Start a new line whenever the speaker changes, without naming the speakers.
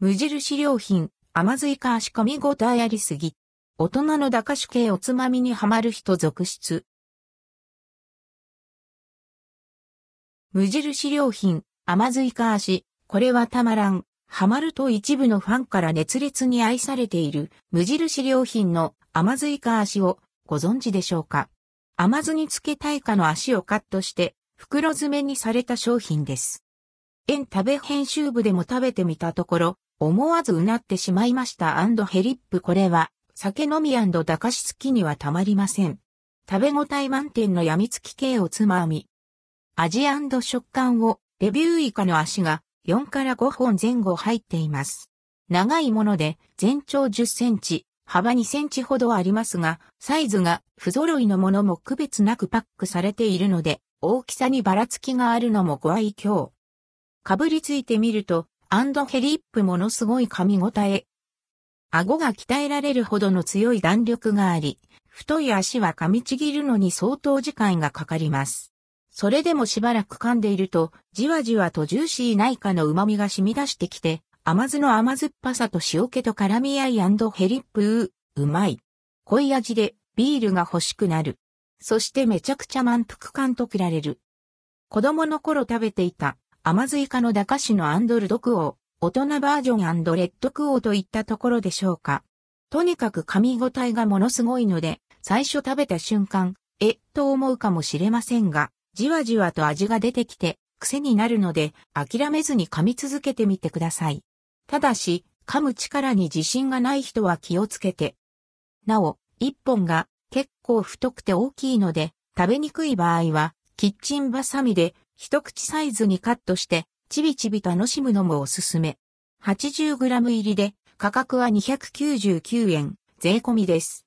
無印良品、甘酢イカ仕込みごたえありすぎ。大人の駄菓子系おつまみにはまる人続出。無印良品、甘酢イカ足、これはたまらん。ハマると一部のファンから熱烈に愛されている無印良品の甘酢イカ足をご存知でしょうか？甘酢につけたいかの足をカットして袋詰めにされた商品です。園食べ編集部でも食べてみたところ、思わずうなってしまいましたヘリップこれは酒飲み駄菓子付きにはたまりません。食べ応え満点の病みつき系おつまみ。味食感をレビューイカの足が4から5本前後入っています。長いもので全長10センチ、幅2センチほどありますが、サイズが不揃いのものも区別なくパックされているので、大きさにばらつきがあるのもご愛嬌。かぶりついてみると、アンドヘリップものすごい噛み応え。顎が鍛えられるほどの強い弾力があり、太い足は噛みちぎるのに相当時間がかかります。それでもしばらく噛んでいると、じわじわとジューシーないかの旨味が染み出してきて、甘酢の甘酸っぱさと塩気と絡み合いアンドヘリップう、うまい。濃い味でビールが欲しくなる。そしてめちゃくちゃ満腹感が得られる。子供の頃食べていた甘酢イカの駄菓子のアンドルドクオー、大人バージョンレッドクオーといったところでしょうか。とにかく噛み応えがものすごいので、最初食べた瞬間、え、と思うかもしれませんが、じわじわと味が出てきて、癖になるので、諦めずに噛み続けてみてください。ただし、噛む力に自信がない人は気をつけて。なお、一本が結構太くて大きいので、食べにくい場合は、キッチンバサミで一口サイズにカットして、ちびちび楽しむのもおすすめ。80g 入りで、価格は299円、税込みです。